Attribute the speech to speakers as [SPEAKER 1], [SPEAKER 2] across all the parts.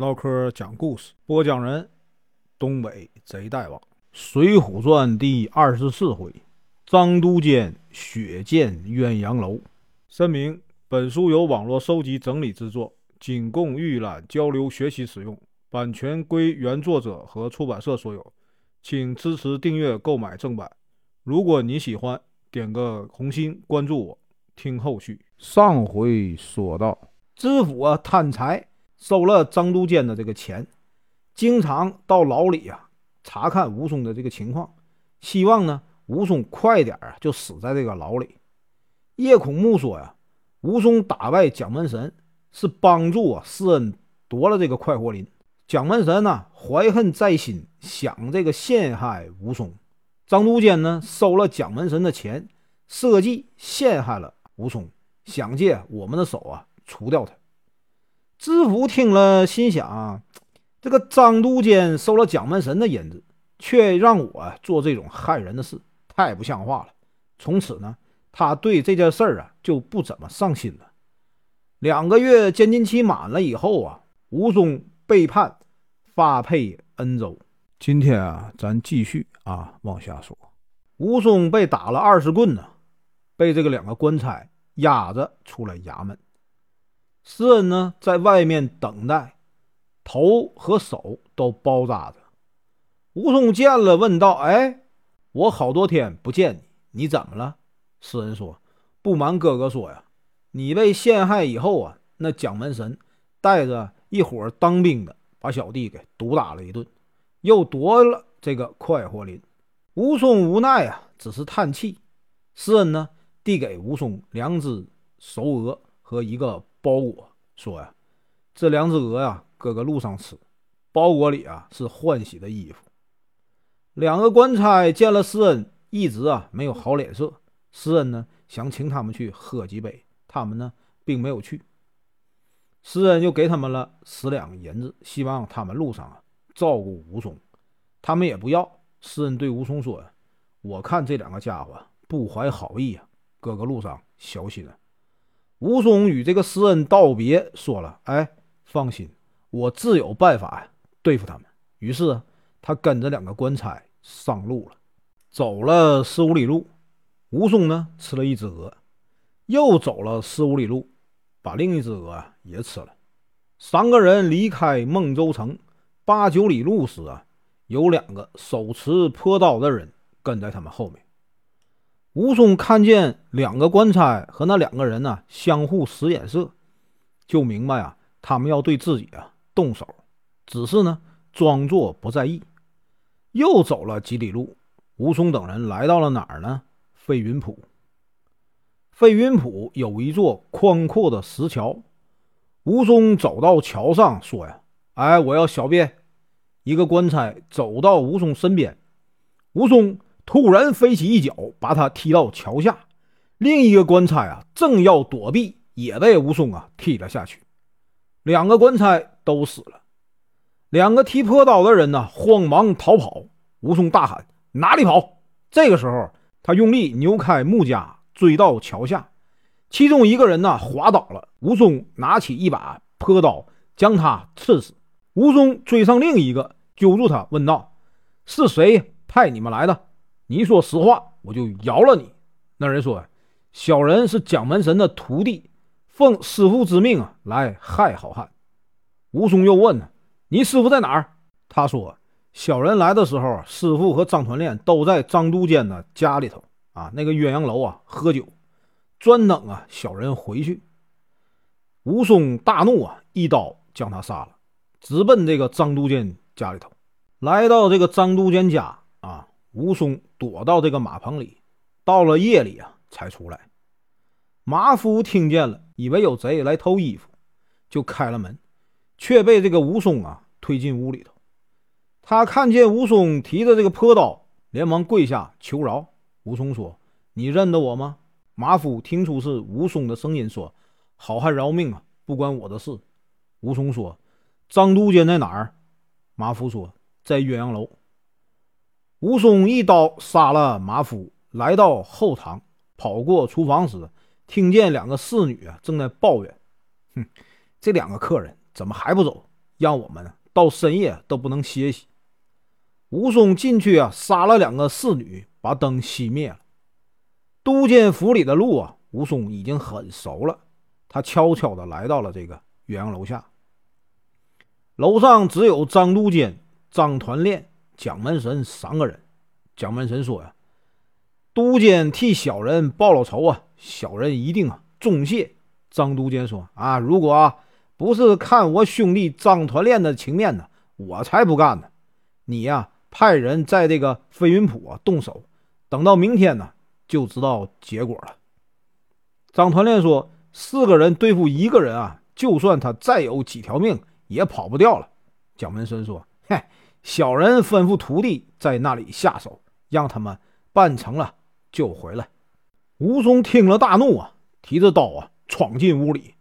[SPEAKER 1] 唠嗑讲故事，播讲人：东北贼大王，《水浒传》第二十四回：张都监血溅鸳鸯楼。声明：本书由网络收集整理制作，仅供预览、交流、学习使用，版权归原作者和出版社所有，请支持订阅、购买正版。如果你喜欢，点个红心，关注我，听后续。上回说到，知府啊贪财，收了张都监的这个钱，经常到牢里啊查看武松的这个情况，希望呢武松快点啊就死在这个牢里。叶孔目说呀，武松打败蒋门神是帮助啊施恩夺了这个快活林，蒋门神呢怀恨在心，想这个陷害武松。张都监呢收了蒋门神的钱，设计陷害了武松，想借我们的手啊除掉他。知府听了，心想：这个张都监收了蒋门神的银子，却让我做这种害人的事，太不像话了。从此呢，他对这件事儿啊就不怎么上心了。两个月监禁期满了以后啊，武松被判发配恩州。今天啊，咱继续啊往下说。武松被打了二十棍呢，被这个两个官差押着出了衙门。施恩呢，在外面等待，头和手都包扎着。武松见了，问道：“哎，我好多天不见你，你怎么了？”施恩说：“不瞒哥哥说呀，你被陷害以后啊，那蒋门神带着一伙当兵的，把小弟给毒打了一顿。”又夺了这个快活林，武松无奈啊，只是叹气。施恩呢，递给武松两只熟鹅和一个包裹，说呀：“这两只鹅呀，哥哥路上吃。包裹里啊是换洗的衣服。”两个官差见了施恩，一直啊没有好脸色。施恩呢，想请他们去喝几杯，他们呢并没有去。施恩又给他们了十两银子，希望他们路上啊。照顾武松，他们也不要。施恩对武松说：“我看这两个家伙不怀好意啊，哥哥路上小心啊。”武松与这个施恩道别，说了：“哎，放心，我自有办法，对付他们。”于是他跟着两个官差上路了。走了十五里路，武松呢吃了一只鹅，又走了十五里路，把另一只鹅也吃了。三个人离开孟州城。八九里路时啊，有两个手持坡刀的人跟在他们后面。武松看见两个官差和那两个人呢相互使眼色，就明白啊，他们要对自己啊动手。只是呢，装作不在意。又走了几里路，武松等人来到了哪儿呢？飞云浦。飞云浦有一座宽阔的石桥。武松走到桥上，说呀：“哎，我要小便。”一个官差走到武松身边，武松突然飞起一脚，把他踢到桥下。另一个官差啊，正要躲避，也被武松啊踢了下去。两个官差都死了。两个提破刀的人呢，慌忙逃跑。武松大喊：“哪里跑！”这个时候，他用力扭开木架，追到桥下。其中一个人呢，滑倒了。武松拿起一把破刀，将他刺死。武松追上另一个。揪住他，问道：“是谁派你们来的？你说实话，我就饶了你。”那人说：“小人是蒋门神的徒弟，奉师傅之命啊，来害好汉。”武松又问：“你师傅在哪儿？”他说：“小人来的时候，师傅和张团练都在张都监的家里头啊，那个鸳鸯楼啊，喝酒，专等啊小人回去。”武松大怒啊，一刀将他杀了，直奔这个张都监。家里头，来到这个张都监家武松躲到这个马棚里，到了夜里啊才出来。马夫听见了，以为有贼来偷衣服，就开了门，却被这个武松啊推进屋里头。他看见武松提着这个破刀，连忙跪下求饶。武松说：“你认得我吗？”马夫听出是武松的声音，说：“好汉饶命啊，不关我的事。”武松说：“张都监在哪儿？”马夫说：“在鸳鸯楼。”武松一刀杀了马夫，来到后堂，跑过厨房时，听见两个侍女啊正在抱怨：“哼，这两个客人怎么还不走？让我们到深夜都不能歇息。武松进去啊，杀了两个侍女，把灯熄灭了。都监府里的路啊，武松已经很熟了。他悄悄地来到了这个鸳阳楼下，楼上只有张都监、张团练、蒋门神三个人。蒋门神说：“呀，都监替小人报了仇啊，小人一定啊重谢。”张都监说：“啊，如果不是看我兄弟张团练的情面呢，我才不干呢。你呀，派人在这个飞云浦啊动手，等到明天呢。”就知道结果了。张团练说：“四个人对付一个人啊，就算他再有几条命，也跑不掉了。”蒋门神说：“嘿，小人吩咐徒弟在那里下手，让他们办成了就回来。”武松听了大怒啊，提着刀啊闯进屋里。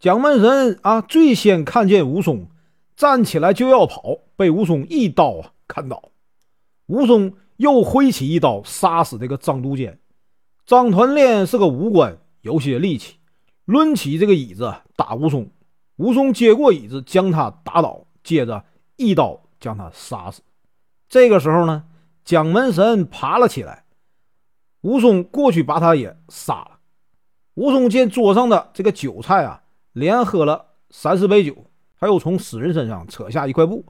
[SPEAKER 1] 蒋门神啊最先看见武松，站起来就要跑，被武松一刀啊砍倒。武松又挥起一刀杀死这个张都监。张团练是个武官，有些力气，抡起这个椅子打武松。武松接过椅子，将他打倒，接着一刀将他杀死。这个时候呢，蒋门神爬了起来，武松过去把他也杀了。武松见桌上的这个酒菜啊，连喝了三四杯酒，他又从死人身上扯下一块布，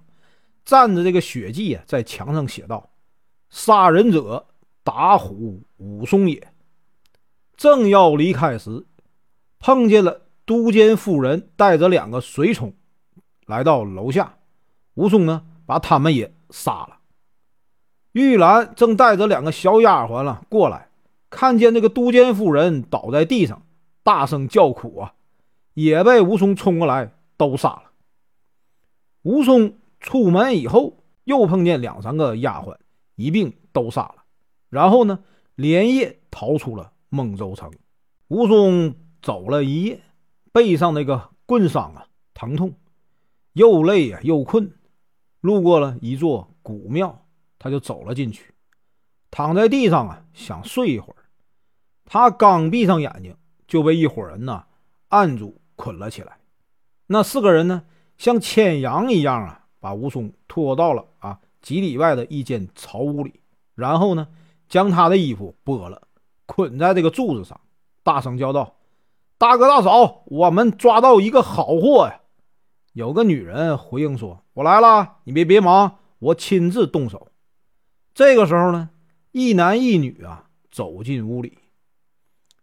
[SPEAKER 1] 蘸着这个血迹啊，在墙上写道：“杀人者，打虎武松也。”正要离开时，碰见了都监夫人带着两个随从来到楼下。武松呢，把他们也杀了。玉兰正带着两个小丫鬟了过来，看见那个都监夫人倒在地上，大声叫苦啊，也被武松冲过来都杀了。武松出门以后，又碰见两三个丫鬟，一并都杀了。然后呢，连夜逃出了。孟州城，武松走了一夜，背上那个棍伤啊，疼痛，又累啊又困。路过了一座古庙，他就走了进去，躺在地上啊，想睡一会儿。他刚闭上眼睛，就被一伙人呢按住捆了起来。那四个人呢，像牵羊一样啊，把武松拖到了啊几里外的一间草屋里，然后呢，将他的衣服剥了。捆在这个柱子上，大声叫道：“大哥大嫂，我们抓到一个好货呀！”有个女人回应说：“我来了，你别别忙，我亲自动手。”这个时候呢，一男一女啊走进屋里。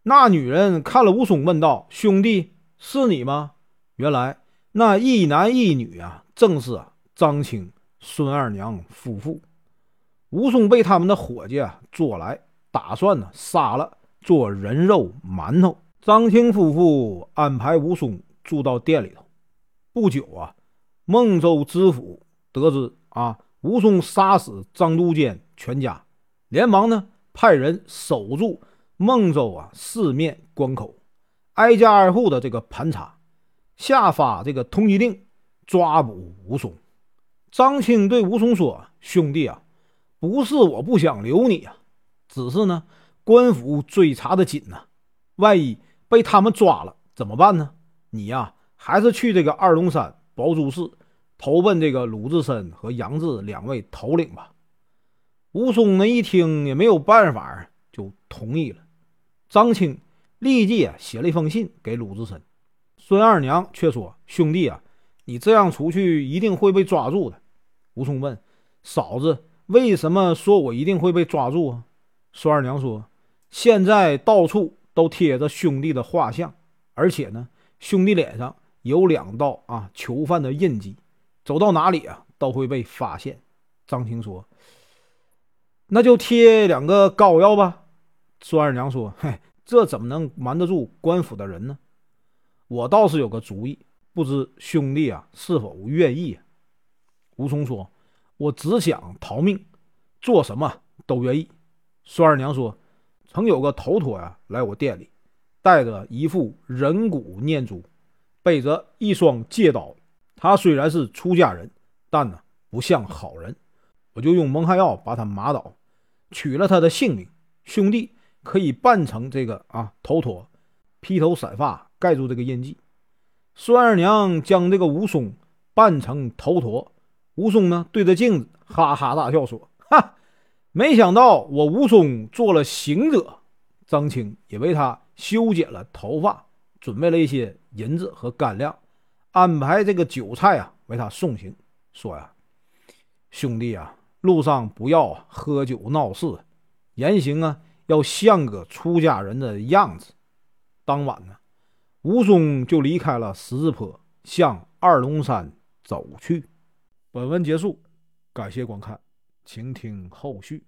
[SPEAKER 1] 那女人看了武松，问道：“兄弟，是你吗？”原来那一男一女啊，正是张青、孙二娘夫妇。武松被他们的伙计啊捉来。打算呢杀了做人肉馒头。张青夫妇安排武松住到店里头。不久啊，孟州知府得知啊武松杀死张都监全家，连忙呢派人守住孟州啊四面关口，挨家挨户的这个盘查，下发这个通缉令抓捕武松。张青对武松说：“兄弟啊，不是我不想留你啊。”只是呢，官府追查的紧呐，万一被他们抓了怎么办呢？你呀，还是去这个二龙山宝珠寺投奔这个鲁智深和杨志两位头领吧。武松呢一听也没有办法，就同意了。张青立即啊写了一封信给鲁智深，孙二娘却说：“兄弟啊，你这样出去一定会被抓住的。”武松问：“嫂子，为什么说我一定会被抓住啊？”孙二娘说：“现在到处都贴着兄弟的画像，而且呢，兄弟脸上有两道啊囚犯的印记，走到哪里啊都会被发现。”张青说：“那就贴两个膏药吧。”孙二娘说：“嘿，这怎么能瞒得住官府的人呢？我倒是有个主意，不知兄弟啊是否愿意？”啊吴松说：“我只想逃命，做什么都愿意。”孙二娘说：“曾有个头陀呀，来我店里，带着一副人骨念珠，背着一双戒刀。他虽然是出家人，但呢不像好人。我就用蒙汗药把他麻倒，取了他的性命。兄弟可以扮成这个啊头陀，披头散发盖住这个印记。”孙二娘将这个武松扮成头陀。武松呢，对着镜子哈哈大笑说：“哈，没想到我武松做了行者。”张青也为他修剪了头发，准备了一些银子和干粮，安排这个酒菜啊为他送行。说呀，兄弟啊，路上不要喝酒闹事，言行啊要像个出家人的样子。当晚呢，吴松就离开了十字坡，向二龙山走去。本文结束，感谢观看，请听后续。